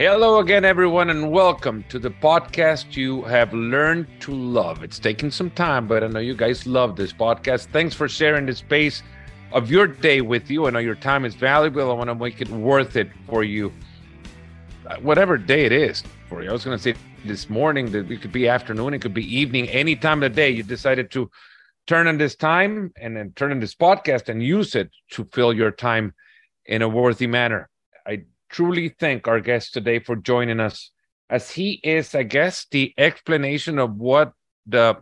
Hello again, everyone, and welcome to the podcast you have learned to love. It's taking some time, but I know you guys love this podcast. Thanks for sharing the space of your day with you. I know your time is valuable. I want to make it worth it for you, uh, whatever day it is for you. I was going to say this morning that it could be afternoon, it could be evening, any time of the day you decided to turn on this time and then turn on this podcast and use it to fill your time in a worthy manner. I truly thank our guest today for joining us, as he is, I guess, the explanation of what the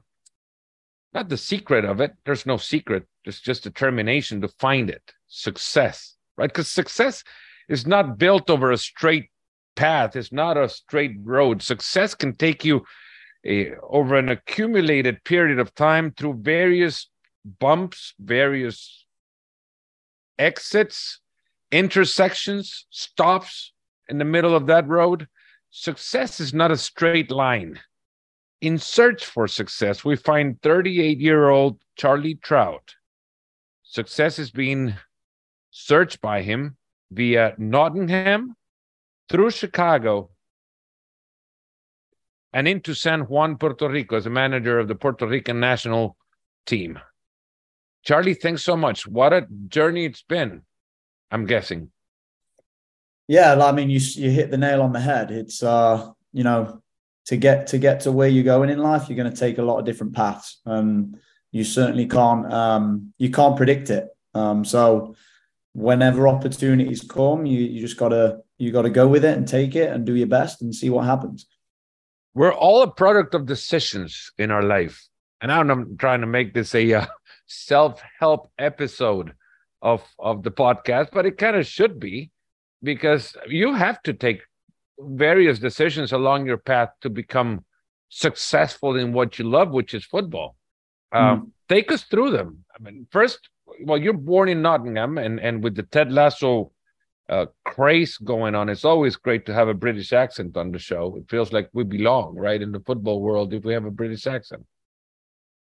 not the secret of it. There's no secret. There's just determination to find it. Success, right? Because success is not built over a straight path. It's not a straight road. Success can take you a, over an accumulated period of time through various bumps, various exits, intersections, stops in the middle of that road. Success is not a straight line. In search for success, we find 38 year old Charlie Trout. Success is being searched by him via Nottingham through Chicago and into San Juan, Puerto Rico as a manager of the Puerto Rican national team. Charlie, thanks so much. What a journey it's been. I'm guessing. Yeah, I mean, you you hit the nail on the head. It's uh, you know, to get to get to where you're going in life, you're going to take a lot of different paths, and you certainly can't um, you can't predict it. Um, so whenever opportunities come, you you just gotta you gotta go with it and take it and do your best and see what happens. We're all a product of decisions in our life, and I'm trying to make this a uh, self help episode of of the podcast, but it kind of should be because you have to take various decisions along your path to become successful in what you love, which is football. Um, mm. Take us through them. I mean, first, well, you're born in Nottingham, and and with the Ted Lasso uh, craze going on, it's always great to have a British accent on the show. It feels like we belong, right, in the football world if we have a British accent.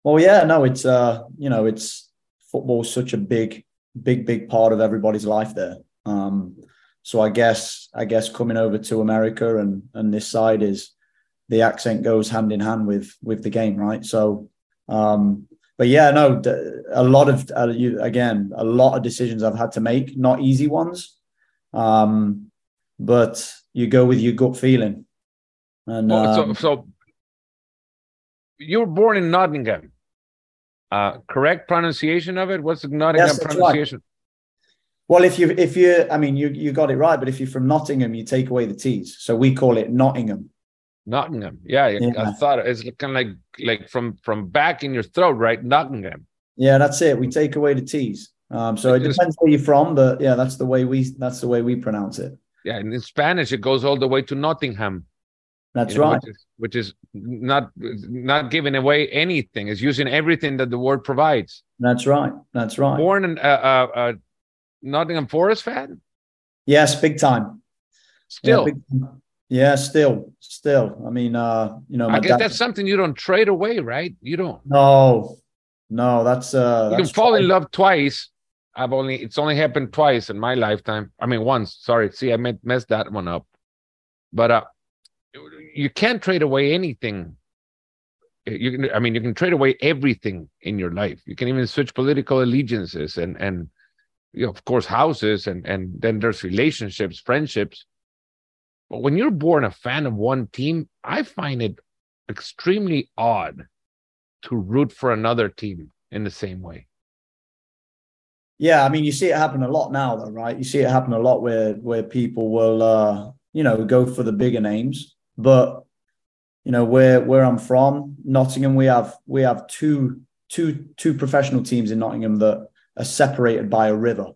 Well, yeah, no, it's uh, you know, it's football's such a big big big part of everybody's life there. Um, so I guess I guess coming over to America and and this side is the accent goes hand in hand with with the game, right? So, um, but yeah, no, a lot of uh, you again, a lot of decisions I've had to make, not easy ones, um, but you go with your gut feeling. And well, so, um, so you were born in Nottingham. Uh, correct pronunciation of it? What's the Nottingham yes, pronunciation? Right. Well, if you if you, I mean, you you got it right. But if you're from Nottingham, you take away the T's, so we call it Nottingham. Nottingham, yeah, yeah. I thought it's kind of like like from from back in your throat, right? Nottingham. Yeah, that's it. We take away the T's. Um, so it, it depends where you're from, but yeah, that's the way we that's the way we pronounce it. Yeah, and in Spanish, it goes all the way to Nottingham. That's you know, right. Which is, which is, not not giving away anything. It's using everything that the word provides. That's right. That's right. Born in uh, uh, uh, Nottingham Forest fan. Yes, big time. Still. Yeah, time. yeah, still, still. I mean, uh, you know, I guess dad, that's something you don't trade away, right? You don't. No, no, that's uh. You that's can fall in love twice. I've only it's only happened twice in my lifetime. I mean, once. Sorry, see, I messed that one up. But uh, you can't trade away anything. You can i mean you can trade away everything in your life. You can even switch political allegiances and and you know, of course houses and and then there's relationships friendships. But when you're born a fan of one team i find it extremely odd to root for another team in the same way. Yeah i mean you see it happen a lot now though right? You see it happen a lot where where people will uh you know go for the bigger names but you know where where I'm from, Nottingham, we have we have two two two professional teams in Nottingham that are separated by a river.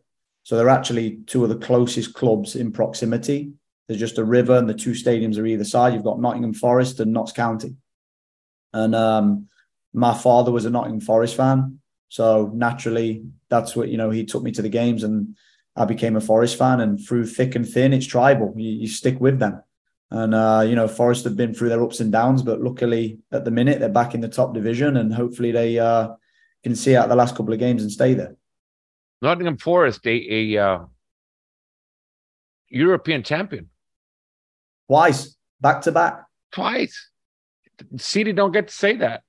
So they're actually two of the closest clubs in proximity. There's just a river, and the two stadiums are either side. You've got Nottingham Forest and Notts County. And um, my father was a Nottingham Forest fan, so naturally, that's what you know. He took me to the games, and I became a Forest fan. And through thick and thin, it's tribal. You, you stick with them. And uh, you know, Forest have been through their ups and downs, but luckily at the minute they're back in the top division, and hopefully they uh, can see out the last couple of games and stay there. Nottingham Forest, a, a uh, European champion. twice, back to back. Twice. City don't get to say that.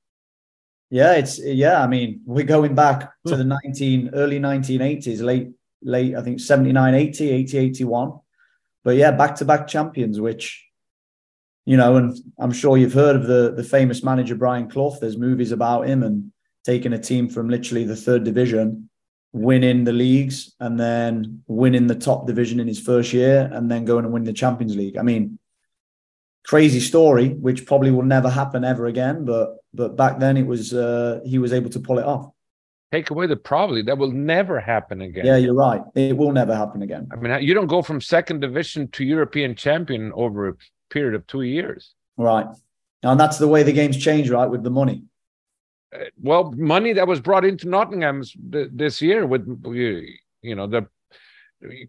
Yeah, it's yeah. I mean, we're going back to the 19 early 1980s, late late I think 79, 80, 80, 81. But yeah, back to back champions, which you know, and I'm sure you've heard of the the famous manager Brian Clough. There's movies about him and taking a team from literally the third division, winning the leagues, and then winning the top division in his first year, and then going and win the Champions League. I mean, crazy story, which probably will never happen ever again. But but back then it was uh, he was able to pull it off. Take away the probably that will never happen again. Yeah, you're right. It will never happen again. I mean, you don't go from second division to European champion over period of two years. Right. And that's the way the game's changed, right? With the money. Uh, well, money that was brought into Nottingham this year with you know the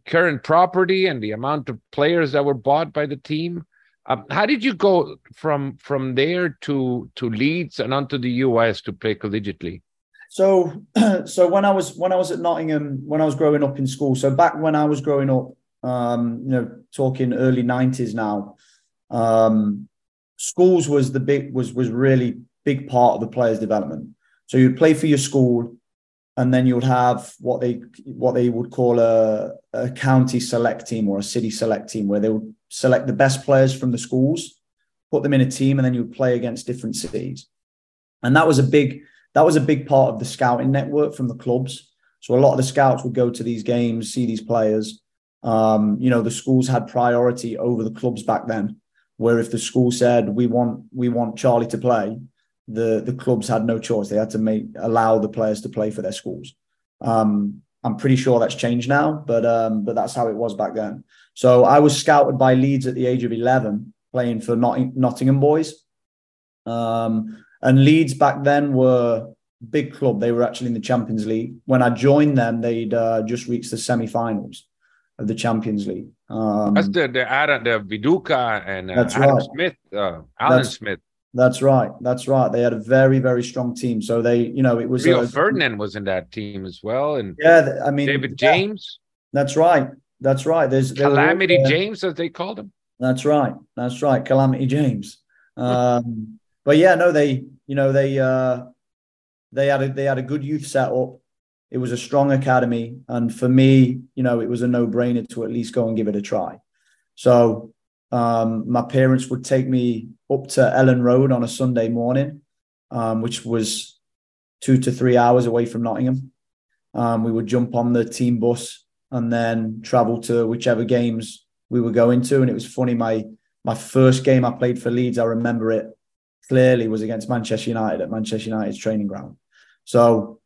current property and the amount of players that were bought by the team. Um, how did you go from from there to to Leeds and onto the US to play collegiately? So, so when I was when I was at Nottingham, when I was growing up in school, so back when I was growing up, um, you know, talking early nineties now, um, schools was the big was was really big part of the players' development. So you'd play for your school, and then you would have what they what they would call a, a county select team or a city select team, where they would select the best players from the schools, put them in a team, and then you would play against different cities. And that was a big that was a big part of the scouting network from the clubs. So a lot of the scouts would go to these games, see these players. Um, you know, the schools had priority over the clubs back then. Where if the school said we want we want Charlie to play, the the clubs had no choice. They had to make allow the players to play for their schools. Um, I'm pretty sure that's changed now, but um, but that's how it was back then. So I was scouted by Leeds at the age of 11, playing for Notting- Nottingham boys. Um, and Leeds back then were big club. They were actually in the Champions League. When I joined them, they'd uh, just reached the semi-finals of the Champions League. Um, that's the the Adam, the Viduka and uh, Adam right. Smith, uh, Alan that's, Smith. That's right. That's right. They had a very very strong team. So they, you know, it was Rio Ferdinand was in that team as well, and yeah, I mean David yeah, James. That's right. That's right. There's Calamity all, James, as they called him. That's right. That's right. Calamity James. Um, but yeah, no, they, you know, they uh, they had a, they had a good youth setup. It was a strong academy, and for me, you know, it was a no brainer to at least go and give it a try. So um, my parents would take me up to Elland Road on a Sunday morning, um, which was two to three hours away from Nottingham. Um, we would jump on the team bus and then travel to whichever games we were going to. And it was funny. My my first game I played for Leeds, I remember it clearly was against Manchester United at Manchester United's training ground. So,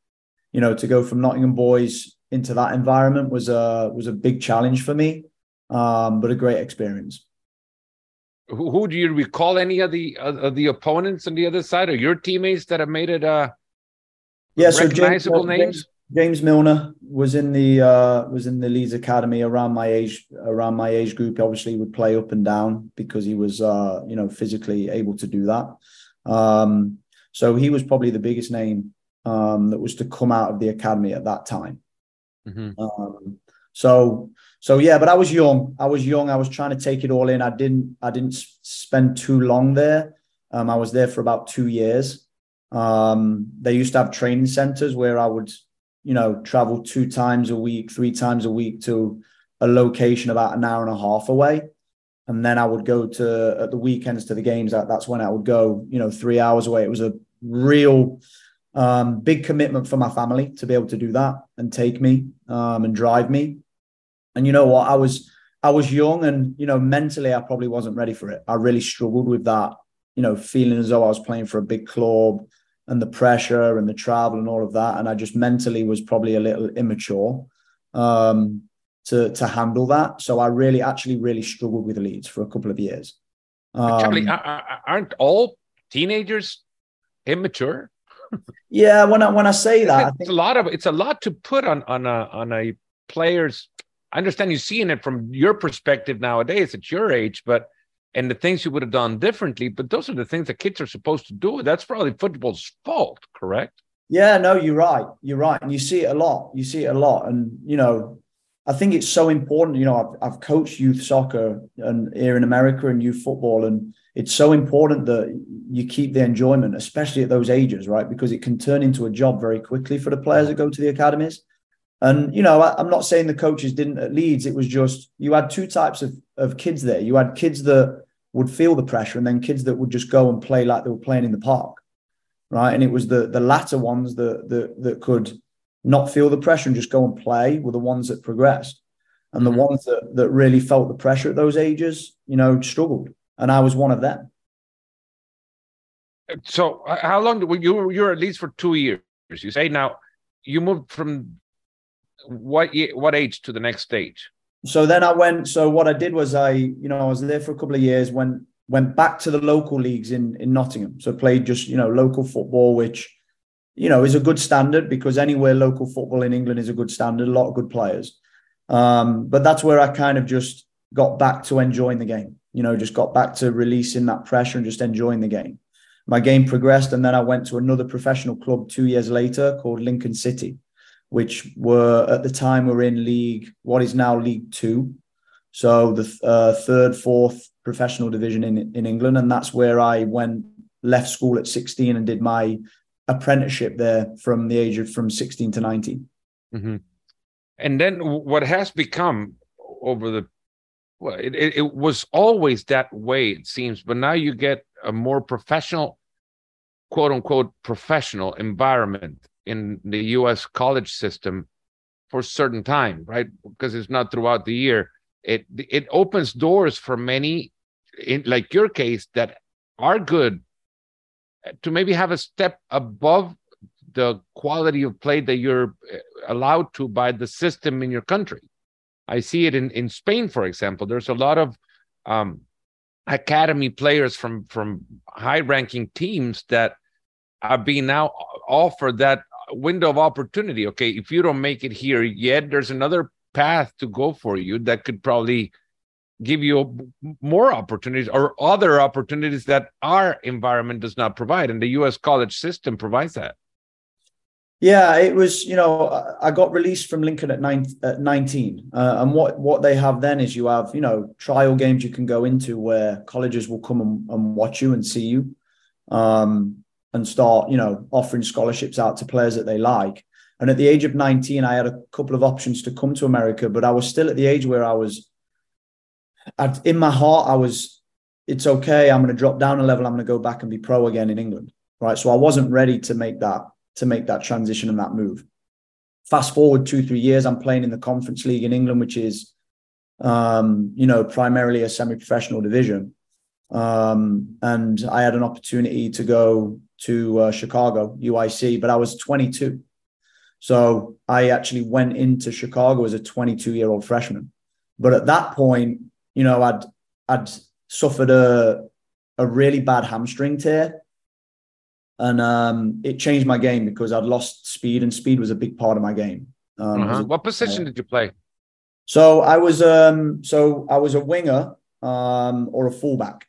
you know, to go from Nottingham boys into that environment was a was a big challenge for me, um, but a great experience. Who, who do you recall? Any of the of the opponents on the other side, or your teammates that have made it uh, yeah, recognizable so James, names? James Milner was in the uh, was in the Leeds Academy around my age around my age group. Obviously, would play up and down because he was uh, you know physically able to do that. Um, so he was probably the biggest name um, that was to come out of the academy at that time. Mm-hmm. Um, so so yeah, but I was young. I was young. I was trying to take it all in. I didn't I didn't spend too long there. Um, I was there for about two years. Um, they used to have training centers where I would you know, travel two times a week, three times a week to a location about an hour and a half away. And then I would go to at the weekends to the games. That, that's when I would go, you know, three hours away. It was a real um, big commitment for my family to be able to do that and take me um, and drive me. And you know what? I was I was young and you know mentally I probably wasn't ready for it. I really struggled with that, you know, feeling as though I was playing for a big club and the pressure and the travel and all of that. And I just mentally was probably a little immature um, to to handle that. So I really, actually, really struggled with Leeds for a couple of years. Um, Charlie, aren't all teenagers immature? Yeah, when I when I say that, it's a lot of it's a lot to put on on a on a player's. I understand you seeing it from your perspective nowadays at your age, but and the things you would have done differently. But those are the things that kids are supposed to do. That's probably football's fault, correct? Yeah, no, you're right. You're right. And you see it a lot. You see it a lot. And, you know, I think it's so important. You know, I've, I've coached youth soccer and here in America and youth football, and it's so important that you keep the enjoyment, especially at those ages, right? Because it can turn into a job very quickly for the players that go to the academies. And you know, I, am not saying the coaches didn't at Leeds. It was just you had two types of of kids there. You had kids that would feel the pressure, and then kids that would just go and play like they were playing in the park, right? And it was the the latter ones that that that could not feel the pressure and just go and play were the ones that progressed. And the mm-hmm. ones that, that really felt the pressure at those ages, you know, struggled. And I was one of them. So how long did you you were at least for two years? You say now you moved from what what age to the next stage? So then I went. So what I did was I, you know, I was there for a couple of years. Went went back to the local leagues in in Nottingham. So played just you know local football, which you know, is a good standard because anywhere local football in England is a good standard, a lot of good players. Um, but that's where I kind of just got back to enjoying the game, you know, just got back to releasing that pressure and just enjoying the game. My game progressed, and then I went to another professional club two years later called Lincoln City, which were at the time were in League, what is now League Two. So the uh, third, fourth professional division in, in England. And that's where I went, left school at 16 and did my apprenticeship there from the age of from 16 to 19 mm-hmm. and then what has become over the well it, it, it, was always that way it seems but now you get a more professional quote unquote professional environment in the us college system for a certain time right because it's not throughout the year it it opens doors for many in like your case that are good to maybe have a step above the quality of play that you're uh, allowed to by the system in your country. I see it in, in Spain, for example. There's a lot of um, academy players from from high ranking teams that are being now offered that window of opportunity. Okay, if you don't make it here yet, there's another path to go for you that could probably give you more opportunities or other opportunities that our environment does not provide and the US college system provides that yeah it was you know i got released from lincoln at, nine, at 19 uh, and what what they have then is you have you know trial games you can go into where colleges will come and, and watch you and see you um, and start you know offering scholarships out to players that they like and at the age of 19 i had a couple of options to come to america but i was still at the age where i was in my heart, I was, it's okay. I'm going to drop down a level. I'm going to go back and be pro again in England. Right. So I wasn't ready to make that, to make that transition and that move. Fast forward two, three years, I'm playing in the conference league in England, which is, um, you know, primarily a semi-professional division. Um, and I had an opportunity to go to uh, Chicago UIC, but I was 22. So I actually went into Chicago as a 22 year old freshman. But at that point, you know, I'd I'd suffered a a really bad hamstring tear, and um, it changed my game because I'd lost speed, and speed was a big part of my game. Um, uh-huh. What position uh, did you play? So I was um, so I was a winger um, or a fullback.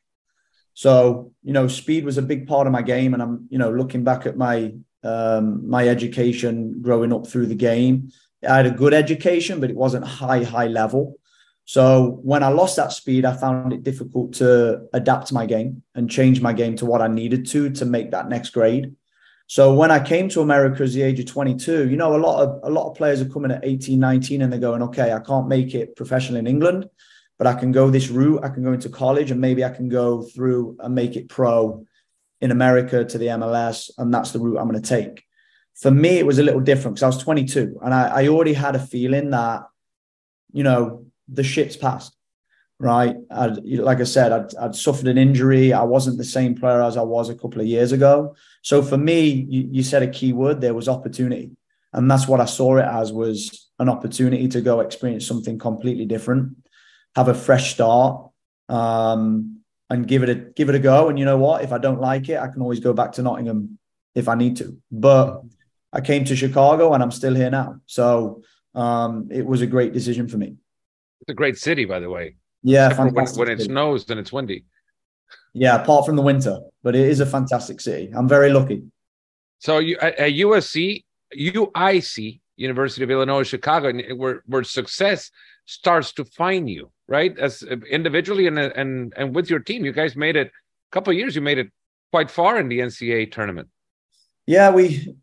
So you know, speed was a big part of my game, and I'm you know looking back at my um, my education growing up through the game. I had a good education, but it wasn't high high level. So when I lost that speed, I found it difficult to adapt my game and change my game to what I needed to to make that next grade. So when I came to America as the age of 22, you know, a lot of a lot of players are coming at 18, 19 and they're going, okay, I can't make it professional in England, but I can go this route. I can go into college and maybe I can go through and make it pro in America to the MLS. And that's the route I'm going to take. For me, it was a little different because I was 22 and I, I already had a feeling that, you know, the shit's passed, right? I'd, like I said, I'd, I'd suffered an injury. I wasn't the same player as I was a couple of years ago. So for me, you, you said a key word. There was opportunity, and that's what I saw it as was an opportunity to go experience something completely different, have a fresh start, um, and give it a give it a go. And you know what? If I don't like it, I can always go back to Nottingham if I need to. But I came to Chicago, and I'm still here now. So um, it was a great decision for me. It's a great city, by the way. Yeah, when, when it snows and it's windy. Yeah, apart from the winter, but it is a fantastic city. I'm very lucky. So you at, at USC, UIC, University of Illinois Chicago, where where success starts to find you, right? As individually and and and with your team, you guys made it a couple of years. You made it quite far in the NCAA tournament. Yeah, we,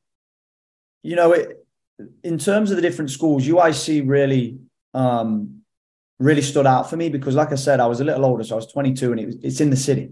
you know, it, in terms of the different schools, UIC really, um, really stood out for me because, like I said, I was a little older, so I was 22, and it was, it's in the city,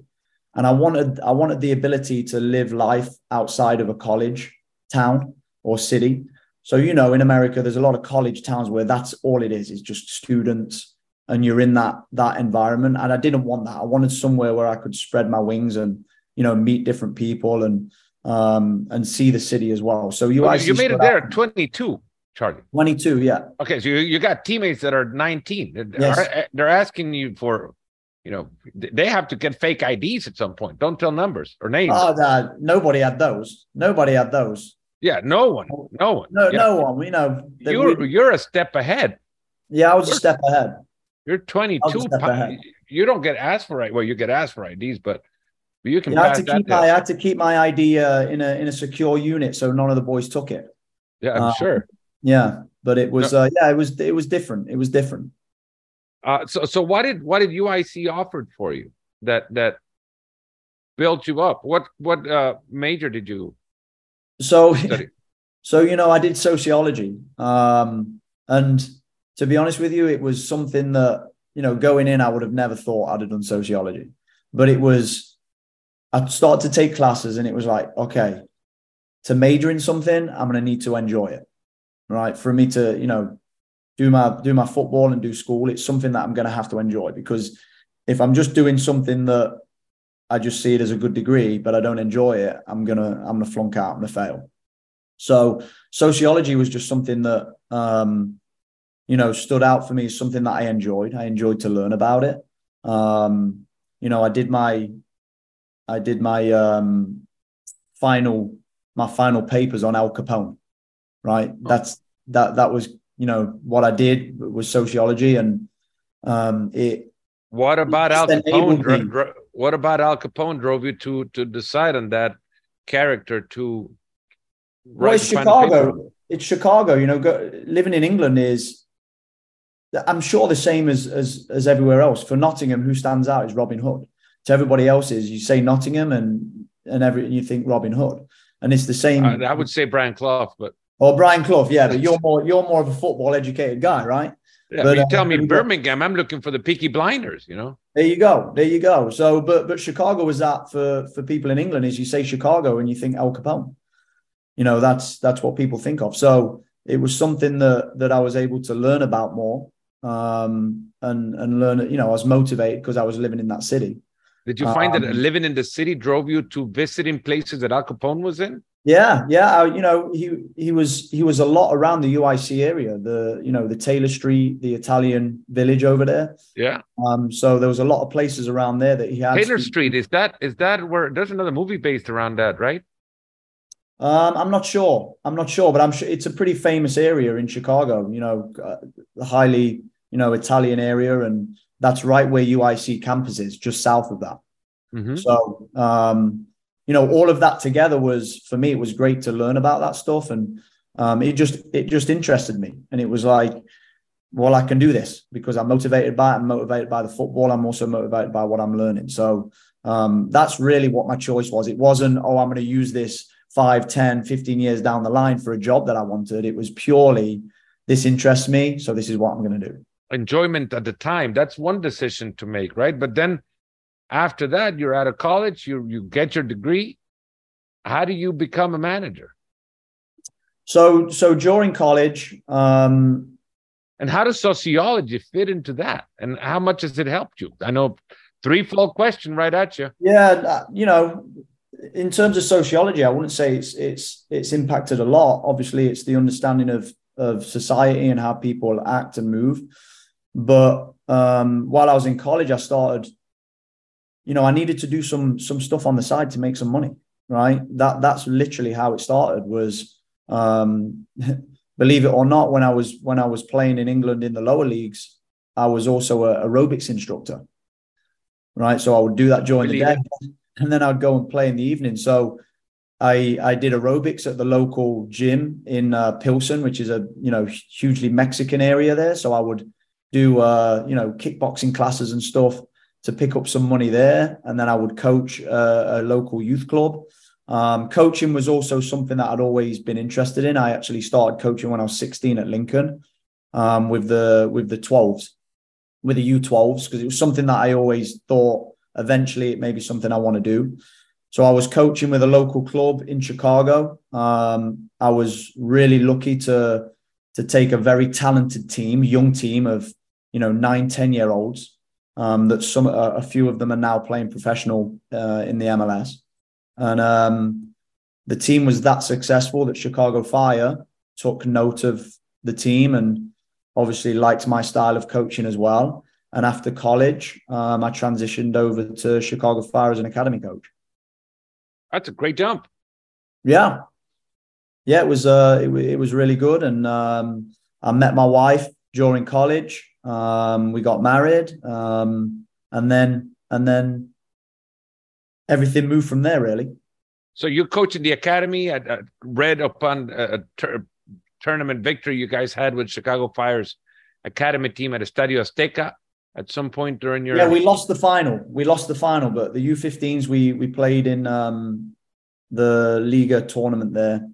and I wanted I wanted the ability to live life outside of a college town or city. So you know, in America, there's a lot of college towns where that's all it is is just students, and you're in that that environment. And I didn't want that. I wanted somewhere where I could spread my wings and you know meet different people and um, and see the city as well. So you well, you made it there at 22, Charlie. 22, yeah. Okay, so you, you got teammates that are 19. Yes. They're, they're asking you for, you know, they have to get fake IDs at some point. Don't tell numbers or names. Oh, no, nobody had those. Nobody had those. Yeah, no one, no one. No, yeah. no one. You know, you're we, you're a step ahead. Yeah, I was you're, a step ahead. You're 22. You don't get asked for right. Well, you get asked for IDs, but you can. I had to keep my, I had to keep my ID uh, in a in a secure unit, so none of the boys took it. Yeah, I'm uh, sure. Yeah, but it was uh, yeah, it was it was different. It was different. Uh, so so what did what did UIC offered for you that that built you up? What what uh, major did you? So study? so you know I did sociology, um, and to be honest with you, it was something that you know going in I would have never thought I'd have done sociology, but it was I started to take classes and it was like, okay, to major in something, I'm going to need to enjoy it. Right. For me to, you know, do my do my football and do school, it's something that I'm going to have to enjoy because if I'm just doing something that I just see it as a good degree, but I don't enjoy it, I'm gonna I'm gonna flunk out, I'm gonna fail. So sociology was just something that um, you know stood out for me as something that I enjoyed. I enjoyed to learn about it. Um, you know, I did my I did my um, final my final papers on Al Capone. Right, oh. that's that that was you know what I did was sociology, and um, it. What about Al Capone? Dro- dro- what about Al Capone drove you to to decide on that character to? Well, it's Chicago. It's Chicago. You know, go, living in England is I'm sure the same as as as everywhere else. For Nottingham, who stands out is Robin Hood to everybody else, is You say Nottingham and and every you think Robin Hood, and it's the same. I, I would say Brian Clough, but or Brian Clough, yeah, but you're more you're more of a football educated guy, right? Yeah, but, you uh, tell me Birmingham, I'm looking for the Peaky Blinders, you know. There you go, there you go. So, but but Chicago was that for for people in England is you say Chicago and you think Al Capone, you know that's that's what people think of. So it was something that that I was able to learn about more, um, and and learn. You know, I was motivated because I was living in that city. Did you find um, that living in the city drove you to visiting places that Al Capone was in? Yeah, yeah. I, you know, he he was he was a lot around the UIC area, the you know the Taylor Street, the Italian village over there. Yeah. Um. So there was a lot of places around there that he had. Taylor Street is that is that where there's another movie based around that, right? Um, I'm not sure. I'm not sure, but I'm sure it's a pretty famous area in Chicago. You know, uh, highly you know Italian area, and that's right where UIC campus is, just south of that. Mm-hmm. So, um, you know, all of that together was for me. It was great to learn about that stuff, and um, it just it just interested me. And it was like, well, I can do this because I'm motivated by it. I'm motivated by the football. I'm also motivated by what I'm learning. So um, that's really what my choice was. It wasn't, oh, I'm going to use this 5, 10, 15 years down the line for a job that I wanted. It was purely, this interests me. So this is what I'm going to do enjoyment at the time that's one decision to make right but then after that you're out of college you you get your degree. How do you become a manager? So so during college um and how does sociology fit into that? And how much has it helped you? I know threefold question right at you. Yeah uh, you know in terms of sociology i wouldn't say it's it's it's impacted a lot. Obviously it's the understanding of of society and how people act and move. But um, while I was in college, I started, you know, I needed to do some some stuff on the side to make some money. Right. That that's literally how it started. Was um, believe it or not, when I was when I was playing in England in the lower leagues, I was also a aerobics instructor. Right. So I would do that during the day, and then I'd go and play in the evening. So I I did aerobics at the local gym in uh, Pilsen, which is a you know hugely Mexican area there. So I would do uh, you know kickboxing classes and stuff to pick up some money there, and then I would coach a, a local youth club. Um, coaching was also something that I'd always been interested in. I actually started coaching when I was 16 at Lincoln um, with the with the 12s, with the U12s, because it was something that I always thought eventually it may be something I want to do. So I was coaching with a local club in Chicago. Um, I was really lucky to to take a very talented team, young team of you know nine, ten year olds. Um, that some a few of them are now playing professional uh, in the MLS, and um, the team was that successful that Chicago Fire took note of the team and obviously liked my style of coaching as well. And after college, um, I transitioned over to Chicago Fire as an academy coach. That's a great jump. Yeah, yeah, it was uh, it, it was really good, and um, I met my wife during college. Um, we got married, um, and then and then everything moved from there. Really. So you coached in the academy. I, I read upon a, ter- tournament victory you guys had with Chicago Fire's academy team at Estadio Azteca at some point during your yeah we lost the final we lost the final but the u15s we we played in um the liga tournament there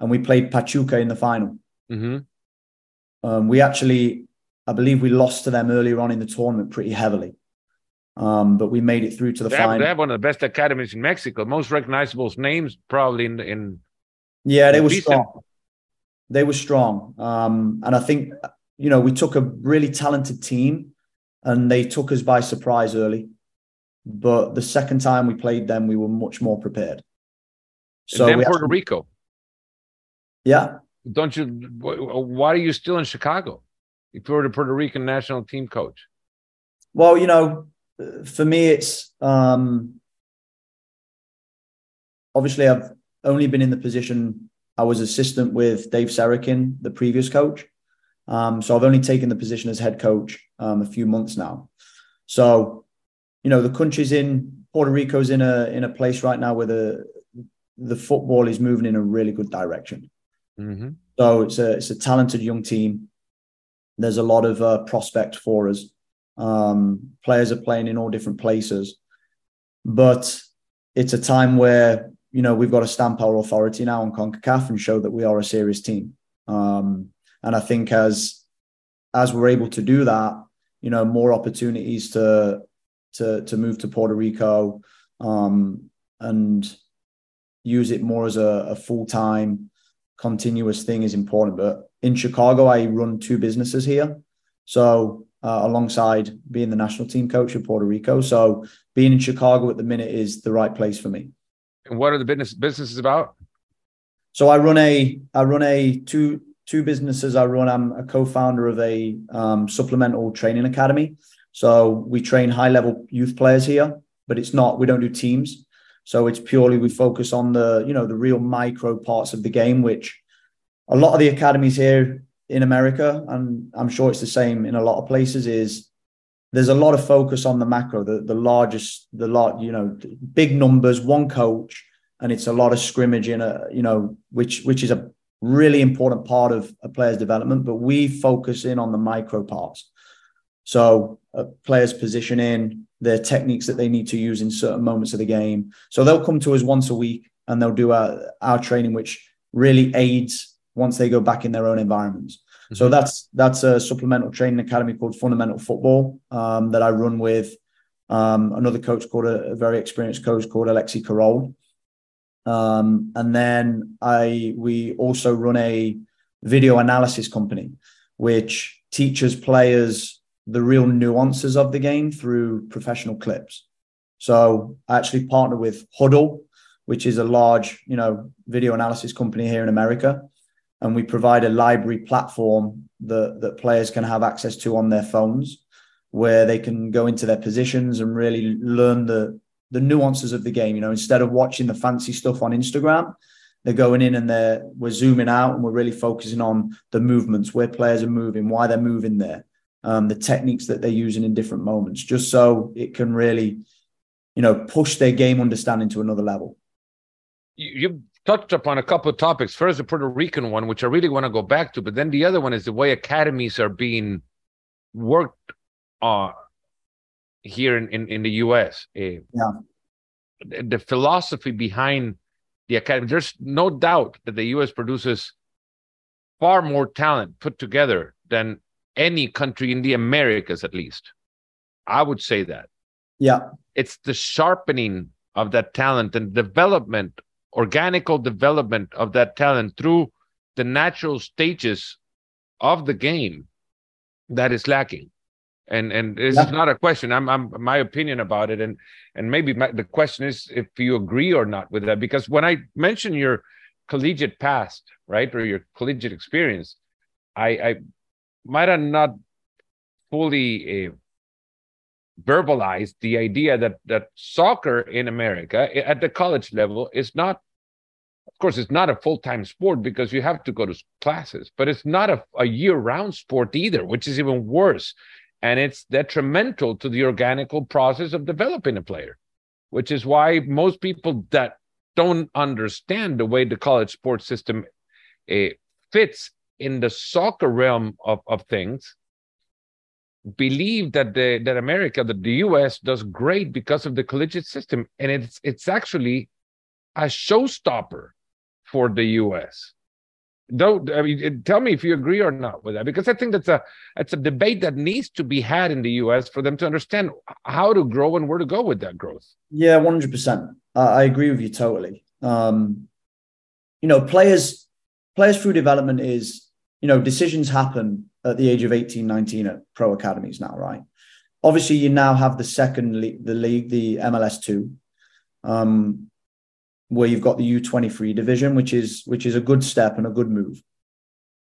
and we played pachuca in the final mm-hmm. um, we actually i believe we lost to them earlier on in the tournament pretty heavily um, but we made it through to the they final have, they have one of the best academies in mexico most recognizable names probably in in yeah they were strong they were strong um, and i think you know we took a really talented team and they took us by surprise early. But the second time we played them, we were much more prepared. So and then Puerto actually, Rico. Yeah. Don't you? Why are you still in Chicago? If you were the Puerto Rican national team coach. Well, you know, for me, it's um, obviously I've only been in the position. I was assistant with Dave Sarachan, the previous coach. Um, so I've only taken the position as head coach um, a few months now. So, you know, the country's in Puerto Rico's in a in a place right now where the the football is moving in a really good direction. Mm-hmm. So it's a it's a talented young team. There's a lot of uh, prospect for us. Um, players are playing in all different places, but it's a time where you know we've got to stamp our authority now on Concacaf and show that we are a serious team. Um, and I think as as we're able to do that, you know, more opportunities to to to move to Puerto Rico um, and use it more as a, a full time continuous thing is important. But in Chicago, I run two businesses here, so uh, alongside being the national team coach of Puerto Rico, so being in Chicago at the minute is the right place for me. And what are the business businesses about? So I run a I run a two two businesses I run. I'm a co-founder of a um, supplemental training academy. So we train high-level youth players here, but it's not. We don't do teams. So it's purely we focus on the you know the real micro parts of the game, which a lot of the academies here in America, and I'm sure it's the same in a lot of places, is there's a lot of focus on the macro, the the largest, the lot, you know, big numbers, one coach, and it's a lot of scrimmage in a, you know, which which is a really important part of a player's development, but we focus in on the micro parts. So a player's positioning, their techniques that they need to use in certain moments of the game. So they'll come to us once a week and they'll do our, our training, which really aids once they go back in their own environments. Mm-hmm. So that's that's a supplemental training academy called Fundamental Football um, that I run with um, another coach called a, a, very experienced coach called Alexi Carroll. Um, and then I we also run a video analysis company, which teaches players the real nuances of the game through professional clips. So I actually partner with Hudl, which is a large, you know, video analysis company here in America. And we provide a library platform that, that players can have access to on their phones, where they can go into their positions and really learn the the nuances of the game. You know, instead of watching the fancy stuff on Instagram, they're going in and they're we're zooming out and we're really focusing on the movements, where players are moving, why they're moving there, um, the techniques that they're using in different moments, just so it can really, you know, push their game understanding to another level. you touched upon a couple of topics. First, the Puerto Rican one, which I really want to go back to, but then the other one is the way academies are being worked on here in, in, in the US. Uh, yeah. The philosophy behind the academy, there's no doubt that the US produces far more talent put together than any country in the Americas, at least. I would say that. Yeah. It's the sharpening of that talent and development, organical development of that talent through the natural stages of the game that is lacking. And and this yeah. is not a question. I'm I'm my opinion about it. And and maybe my, the question is if you agree or not with that. Because when I mention your collegiate past, right, or your collegiate experience, I I might have not fully uh, verbalized the idea that that soccer in America at the college level is not of course it's not a full-time sport because you have to go to classes but it's not a, a year-round sport either which is even worse. And it's detrimental to the organical process of developing a player which is why most people that don't understand the way the college sports system uh, fits in the soccer realm of, of things believe that the that America, that the US does great because of the collegiate system. And it's it's actually a showstopper for the US. Don't I mean tell me if you agree or not with that, because I think that's a that's a debate that needs to be had in the US for them to understand how to grow and where to go with that growth. Yeah, 100 percent I agree with you totally. Um, you know, players players through development is you know, decisions happen at the age of 18, 19 at pro academies now, right? Obviously, you now have the second league, the league, the MLS2, um, where you've got the U23 division, which is which is a good step and a good move.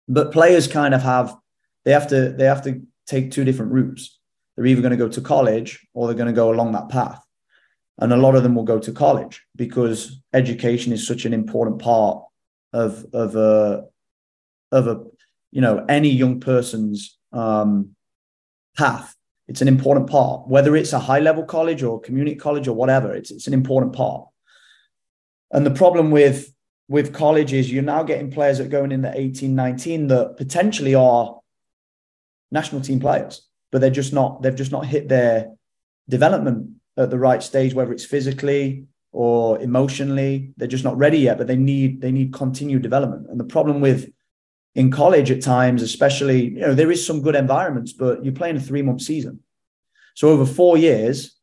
But players kind of have they have to they have to take two different routes. They're either going to go to college or they're going to go along that path. And a lot of them will go to college because education is such an important part of of a of a you know any young person's um, path. It's an important part, whether it's a high level college or community college or whatever. It's it's an important part. And the problem with with college is you're now getting players that are going in the 18, 19 that potentially are national team players, but they're just not, they've just not hit their development at the right stage, whether it's physically or emotionally. They're just not ready yet, but they need they need continued development. And the problem with in college at times, especially, you know, there is some good environments, but you're playing a three month season. So over four years,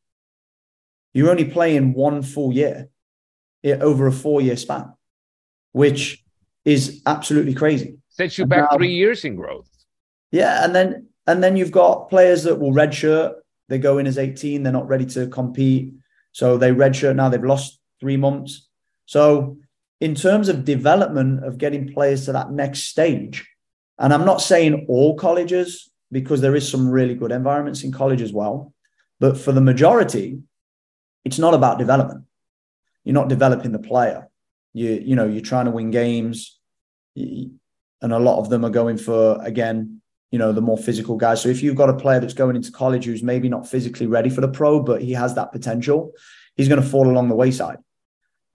you're only playing one full year over a four year span, which is absolutely crazy. Sets you and back now, three years in growth. Yeah. And then, and then you've got players that will redshirt. They go in as 18, they're not ready to compete. So they redshirt now, they've lost three months. So in terms of development of getting players to that next stage, and I'm not saying all colleges because there is some really good environments in college as well, but for the majority, it's not about development. You're not developing the player. You you know you're trying to win games, and a lot of them are going for again you know the more physical guys. So if you've got a player that's going into college who's maybe not physically ready for the pro, but he has that potential, he's going to fall along the wayside.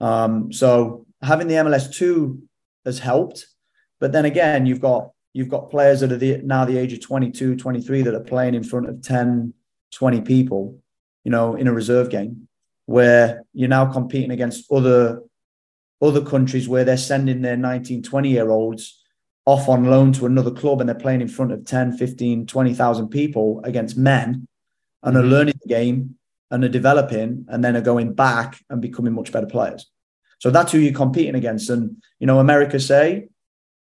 Um, so having the MLS two has helped, but then again, you've got you've got players that are the, now the age of 22, 23 that are playing in front of 10, 20 people, you know, in a reserve game, where you're now competing against other other countries where they're sending their 19, 20 year olds off on loan to another club and they're playing in front of 10, 15, 20,000 people against men and are mm-hmm. learning the game and are developing and then are going back and becoming much better players. So that's who you're competing against. And, you know, America say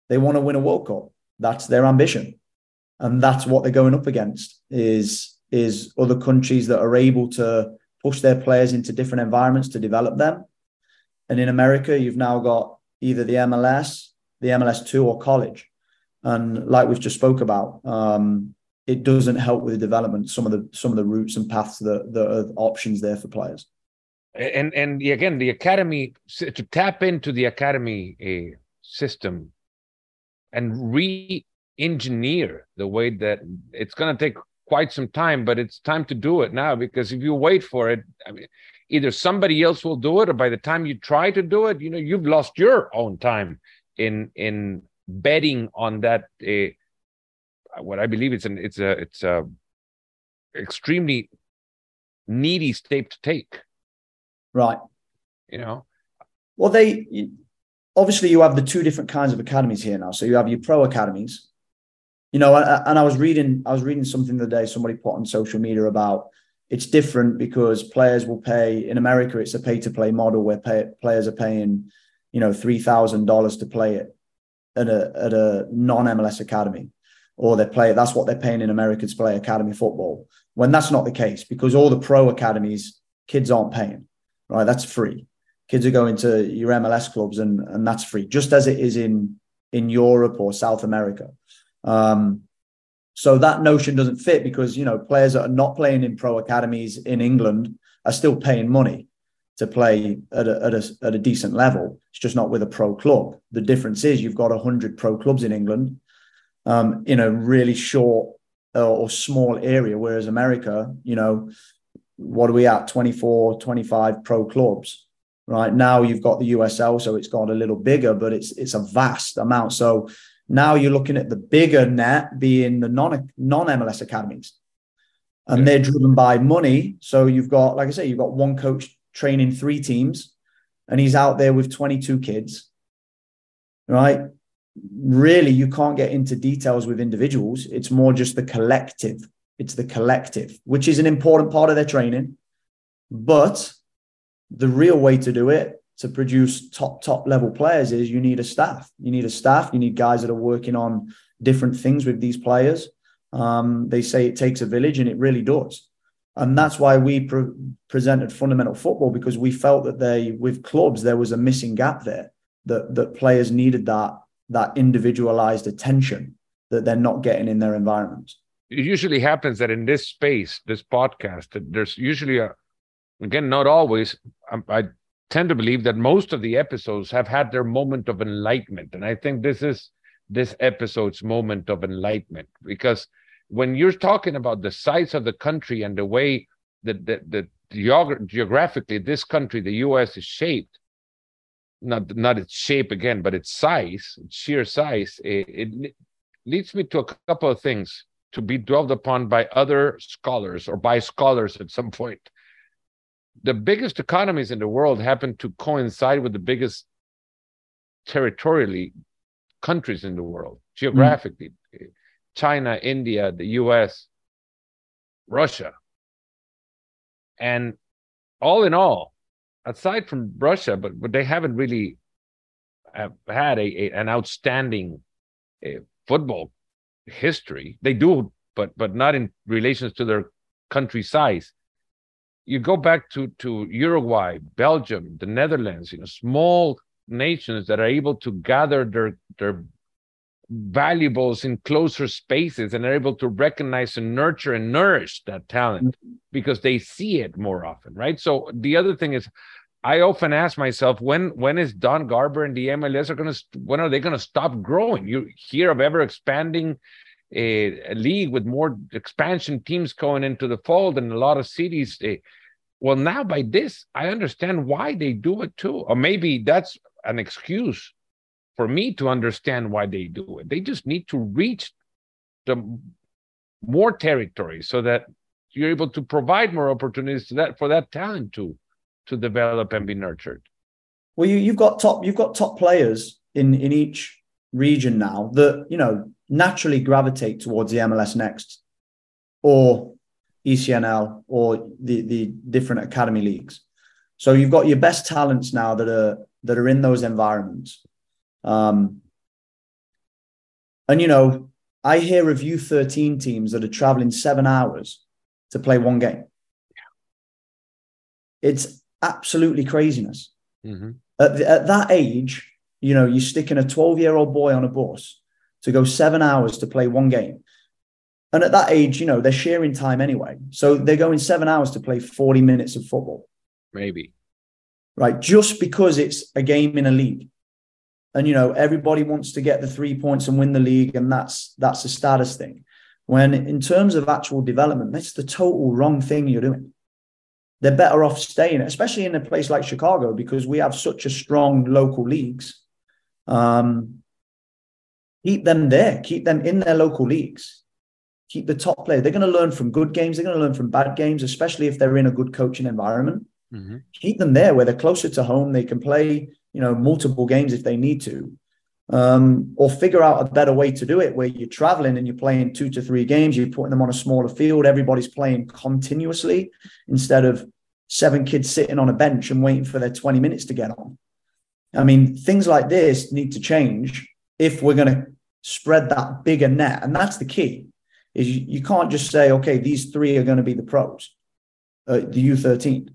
they want to win a World Cup. That's their ambition. And that's what they're going up against is, is other countries that are able to push their players into different environments to develop them. And in America, you've now got either the MLS, the MLS2 or college. And like we've just spoke about, um, it doesn't help with the development, some of the some of the routes and paths that, that are options there for players and and again the academy to tap into the academy uh, system and re-engineer the way that it's going to take quite some time, but it's time to do it now because if you wait for it, I mean, either somebody else will do it, or by the time you try to do it, you know, you've lost your own time in in betting on that. Uh, what I believe it's an it's a it's a extremely needy step to take. Right. You know. Well, they obviously you have the two different kinds of academies here now. So you have your pro academies, you know, and I was reading I was reading something the other day somebody put on social media about it's different because players will pay in America. It's a pay to play model where pay, players are paying, you know, three thousand dollars to play it at a at a non MLS academy, or they play. That's what they're paying in America to play academy football. When that's not the case, because all the pro academies, kids aren't paying, right? That's free. Kids are going to your MLS clubs, and and that's free, just as it is in in Europe or South America. Um, so that notion doesn't fit because you know players that are not playing in pro academies in England are still paying money to play at a, at a, at a decent level. It's just not with a pro club. The difference is you've got 100 pro clubs in England um, in a really short uh, or small area, whereas America, you know, what are we at? 24, 25 pro clubs. Right now, you've got the USL, so it's got a little bigger, but it's it's a vast amount. So now you're looking at the bigger net being the non non MLS academies, and yeah. they're driven by money. So you've got, like I say, you've got one coach training three teams, and he's out there with 22 kids, right? Really, you can't get into details with individuals. It's more just the collective. It's the collective, which is an important part of their training. But the real way to do it to produce top top level players is you need a staff. You need a staff. You need guys that are working on different things with these players. Um, they say it takes a village and it really does. And that's why we pre- presented fundamental football because we felt that they with clubs there was a missing gap there that that players needed that that individualized attention that they're not getting in their environments it usually happens that in this space this podcast there's usually a again not always I, I tend to believe that most of the episodes have had their moment of enlightenment. And I think this is this episode's moment of enlightenment because when you're talking about the size of the country and the way that the, the, geog- geographically this country, the US, is shaped, not not its shape again, but its size, its sheer size, it, it leads me to a couple of things to be dwelled upon by other scholars or by scholars at some point. The biggest economies in the world happen to coincide with the biggest territorially countries in the world geographically. Mm. china india the us russia. And all in all aside from russia but, but they haven't really had a, a an outstanding uh, football history they do but but not in relations to their country size you go back to to Uruguay, Belgium, the Netherlands, you know, small nations that are able to gather their their valuables in closer spaces and are able to recognize and nurture and nourish that talent mm-hmm. because they see it more often, right? So the other thing is I often ask myself when when is Don Garber and the MLS are going to when are they going to stop growing? You hear of ever expanding a, a, league with more expansion teams going into the fold and a lot of cities. They, well, now by this, I understand why they do it too. Or maybe that's an excuse for me to understand why they do it. They just need to reach the more territory so that you're able to provide more opportunities to that for that talent to to develop and be nurtured. Well, you, you've got top you've got top players in in each region now that you know naturally gravitate towards the MLS next or ECNL or the the different academy leagues. So you've got your best talents now that are that are in those environments. Um, and you know, I hear of U13 teams that are traveling seven hours to play one game. It's absolutely craziness. Mm-hmm. At, the, at that age, you know, you're sticking a 12 year old boy on a bus to go seven hours to play one game. And at that age, you know, they're sharing time anyway. So they're going seven hours to play 40 minutes of football. Maybe. Right. Just because it's a game in a league. And you know, everybody wants to get the three points and win the league, and that's that's a status thing. When in terms of actual development, that's the total wrong thing you're doing. They're better off staying, especially in a place like Chicago, because we have such a strong local leagues. Um, keep them there, keep them in their local leagues, keep the top players. They're going to learn from good games, they're going to learn from bad games, especially if they're in a good coaching environment. Mm-hmm. Keep them there where they're closer to home. They can play, you know, multiple games if they need to. Um, or figure out a better way to do it where you're traveling and you're playing two to three games, you're putting them on a smaller field, everybody's playing continuously instead of seven kids sitting on a bench and waiting for their 20 minutes to get on. I mean, things like this need to change if we're going to spread that bigger net. And that's the key is you, you can't just say, okay, these three are going to be the pros, uh, the U13.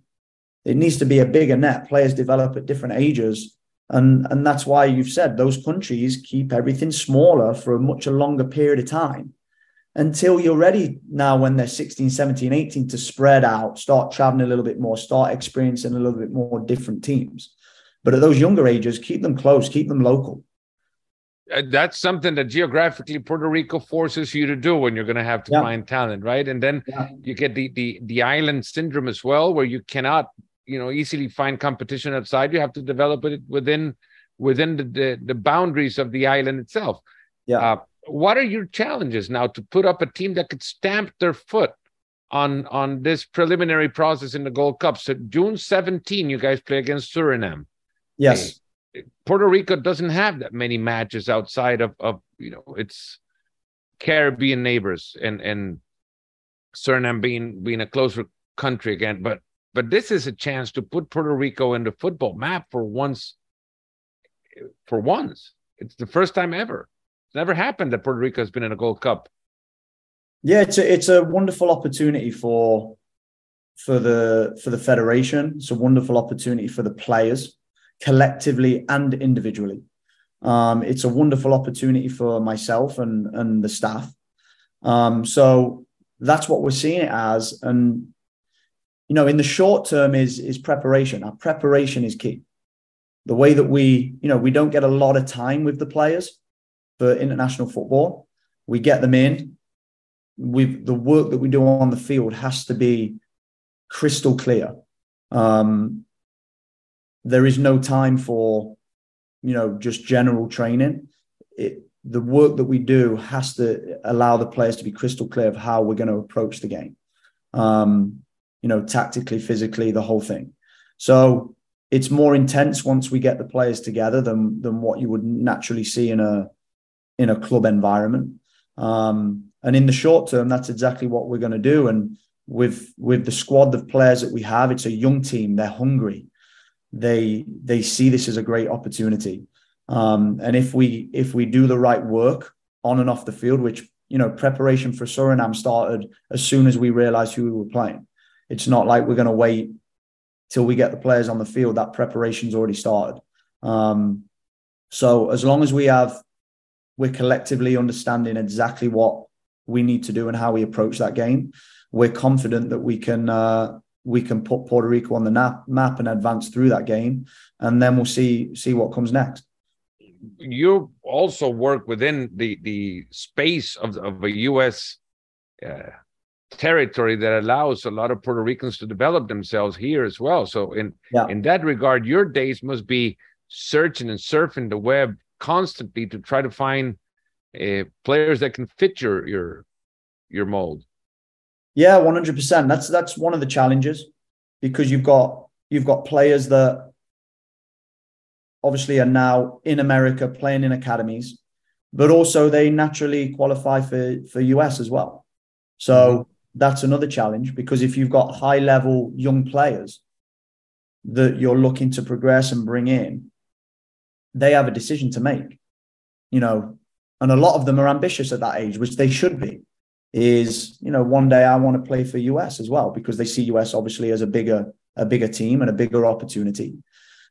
It needs to be a bigger net. Players develop at different ages. And, and that's why you've said those countries keep everything smaller for a much a longer period of time until you're ready now when they're 16, 17, 18 to spread out, start traveling a little bit more, start experiencing a little bit more different teams. But at those younger ages, keep them close, keep them local. Uh, that's something that geographically Puerto Rico forces you to do when you're going to have to yeah. find talent, right? And then yeah. you get the the the island syndrome as well, where you cannot, you know, easily find competition outside. You have to develop it within within the the, the boundaries of the island itself. Yeah. Uh, what are your challenges now to put up a team that could stamp their foot on on this preliminary process in the Gold Cup? So June 17, you guys play against Suriname. Yes. Puerto Rico doesn't have that many matches outside of, of you know its Caribbean neighbors and and Suriname being being a closer country again. But but this is a chance to put Puerto Rico in the football map for once. For once, it's the first time ever. It's never happened that Puerto Rico has been in a Gold Cup. Yeah, it's a, it's a wonderful opportunity for for the for the federation. It's a wonderful opportunity for the players collectively and individually. Um, it's a wonderful opportunity for myself and and the staff. Um, so that's what we're seeing it as. And you know, in the short term is is preparation. Our preparation is key. The way that we, you know, we don't get a lot of time with the players for international football. We get them in. With the work that we do on the field has to be crystal clear. Um, there is no time for you know just general training it, the work that we do has to allow the players to be crystal clear of how we're going to approach the game um, you know tactically physically the whole thing so it's more intense once we get the players together than than what you would naturally see in a in a club environment um, and in the short term that's exactly what we're going to do and with with the squad of players that we have it's a young team they're hungry they they see this as a great opportunity. Um, and if we if we do the right work on and off the field, which you know preparation for Suriname started as soon as we realized who we were playing. It's not like we're going to wait till we get the players on the field. That preparation's already started. Um, so as long as we have we're collectively understanding exactly what we need to do and how we approach that game, we're confident that we can uh, we can put Puerto Rico on the map, map and advance through that game, and then we'll see see what comes next. You also work within the the space of of a U.S. Uh, territory that allows a lot of Puerto Ricans to develop themselves here as well. So in yeah. in that regard, your days must be searching and surfing the web constantly to try to find uh, players that can fit your your your mold. Yeah, one hundred percent. That's that's one of the challenges because you've got you've got players that obviously are now in America playing in academies, but also they naturally qualify for for US as well. So mm-hmm. That's another challenge because if you've got high level young players that you're looking to progress and bring in, they have a decision to make. You know, and a lot of them are ambitious at that age, which they should be is you know one day I want to play for US as well because they see US obviously as a bigger a bigger team and a bigger opportunity.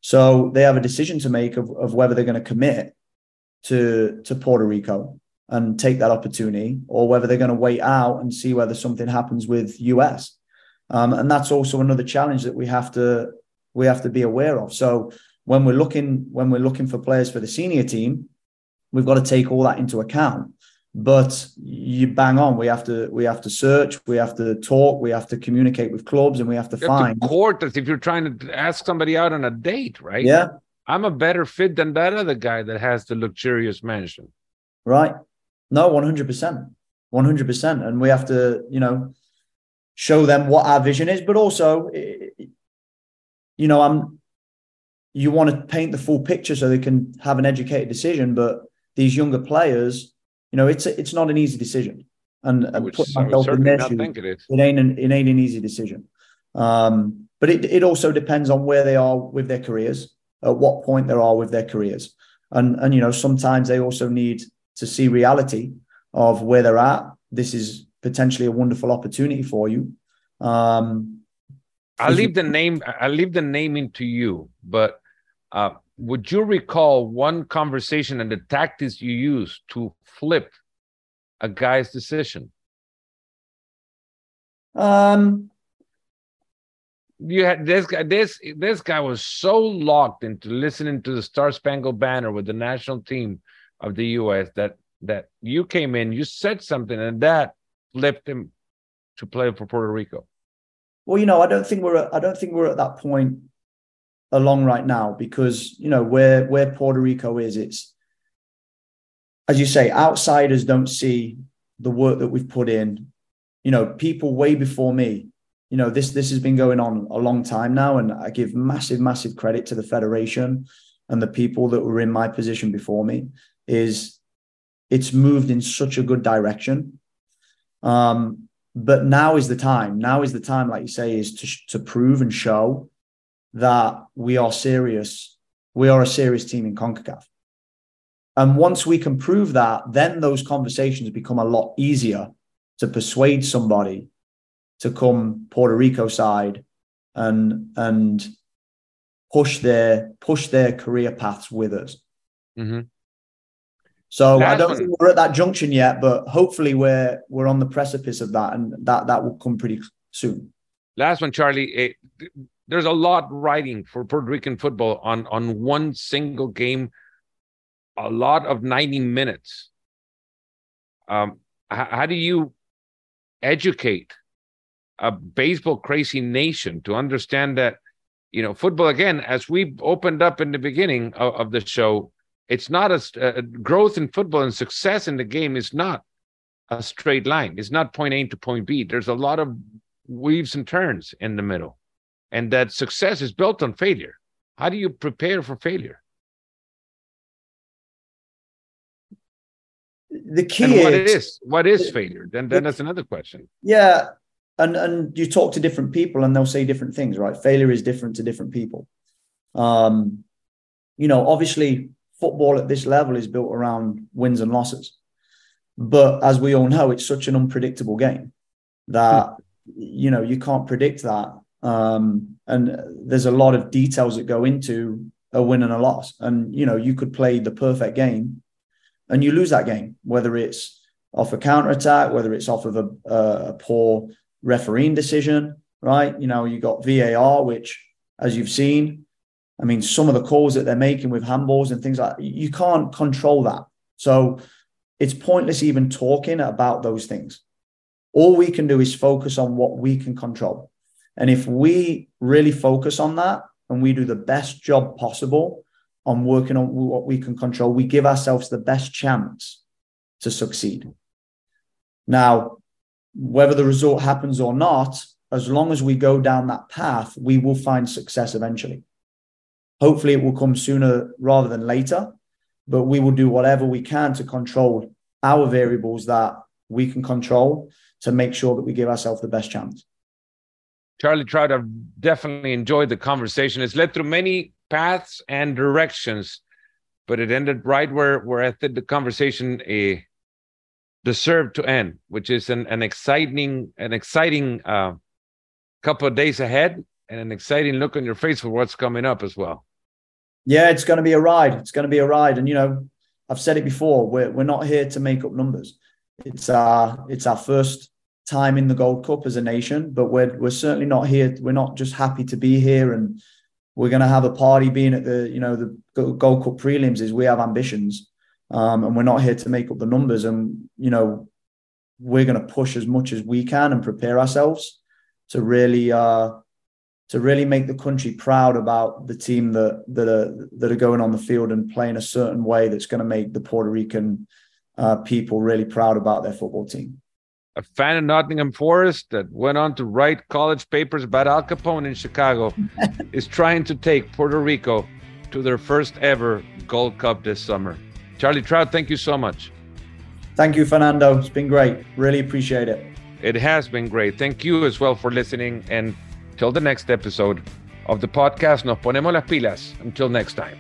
So they have a decision to make of, of whether they're going to commit to to Puerto Rico and take that opportunity, or whether they're going to wait out and see whether something happens with US. Um, and that's also another challenge that we have to we have to be aware of. So when we're looking when we're looking for players for the senior team, we've got to take all that into account but you bang on. We have to we have to search, we have to talk, we have to communicate with clubs, and we have to You find. have to court if you're trying to ask somebody out on a date, right? yeah, I'm a better fit than that other guy that has the luxurious mansion. right. No, one hundred percent, one hundred percent, and we have to, you know, show them what our vision is, but also, you know, I'm. You want to paint the full picture so they can have an educated decision, but these younger players, you know, it's it's not an easy decision. And, I and would, put I would myself in their shoes, think it is. it ain't an, it ain't an easy decision. Um, but it, it also depends on where they are with their careers, at what point they are with their careers. And, and, you know, sometimes they also need to see reality of where they're at. This is potentially a wonderful opportunity for you. Um, I'll leave the name. I'll leave the naming to you. But uh, would you recall one conversation and the tactics you used to flip a guy's decision? um, You had this guy. This this guy was so locked into listening to the Star Spangled Banner with the national team of the U.S. that that you came in, you said something, and that flipped him to play for Puerto Rico. well, you know, I don't think we're at, I don't think we're at that point along right now because you know where where Puerto Rico is, it's as you say, outsiders don't see the work that we've put in. You know, people way before me. You know, this this has been going on a long time now, and I give massive, massive credit to the federation and the people that were in my position before me. Is it's moved in such a good direction. Um, but now is the time. Now is the time, like you say, is to to prove and show that we are serious. We are a serious team in CONCACAF. And once we can prove that, then those conversations become a lot easier to persuade somebody to come Puerto Rico side and and push their push their career paths with us. Mhm. So I don't think we're at that junction yet, but hopefully we're we're on the precipice of that, and that that will come pretty soon. Last one, Charlie. Eh, th- there's a lot writing for Puerto Rican football on on one single game. A lot of 90 minutes. Um, h- how do you educate a baseball crazy nation to understand that you know football again as we opened up in the beginning of, of the show it's not a uh, growth in football and success in the game is not a straight line. It's not point a to point b. There's a lot of weaves and turns in the middle. And that success is built on failure. How do you prepare for failure? The key and what is, is what is failure? Then then that's another question. Yeah, and and you talk to different people, and they'll say different things, right? Failure is different to different people. Um, you know, obviously, football at this level is built around wins and losses, but as we all know, it's such an unpredictable game that you know you can't predict that. Um, and there's a lot of details that go into a win and a loss, and you know you could play the perfect game and you lose that game, whether it's off a counter attack, whether it's off of a, a poor refereeing decision, right? You know, you got VAR, which, as you've seen, I mean, some of the calls that they're making with handballs and things like you can't control that. So it's pointless even talking about those things. All we can do is focus on what we can control. And if we really focus on that and we do the best job possible on working on what we can control, we give ourselves the best chance to succeed. Now, whether the result happens or not, as long as we go down that path, we will find success eventually. Hopefully, it will come sooner rather than later, but we will do whatever we can to control our variables that we can control to make sure that we give ourselves the best chance. Charlie Trout, I've definitely enjoyed the conversation. It's led through many paths and directions, but it ended right where, where I think the conversation uh, deserved to end, which is an, an exciting, an exciting uh, couple of days ahead and an exciting look on your face for what's coming up as well. Yeah, it's going to be a ride. It's going to be a ride. And, you know, I've said it before, we're, we're not here to make up numbers. It's our, it's our first time in the Gold Cup as a nation, but we're, we're certainly not here. We're not just happy to be here and we're going to have a party being at the, you know, the Gold Cup prelims is we have ambitions um, and we're not here to make up the numbers. And you know, we're going to push as much as we can and prepare ourselves to really uh, to really make the country proud about the team that that are that are going on the field and playing a certain way that's going to make the Puerto Rican uh, people really proud about their football team. A fan of Nottingham Forest that went on to write college papers about Al Capone in Chicago is trying to take Puerto Rico to their first ever Gold Cup this summer. Charlie Trout, thank you so much. Thank you, Fernando. It's been great. Really appreciate it. It has been great. Thank you as well for listening. And till the next episode of the podcast, nos ponemos las pilas. Until next time.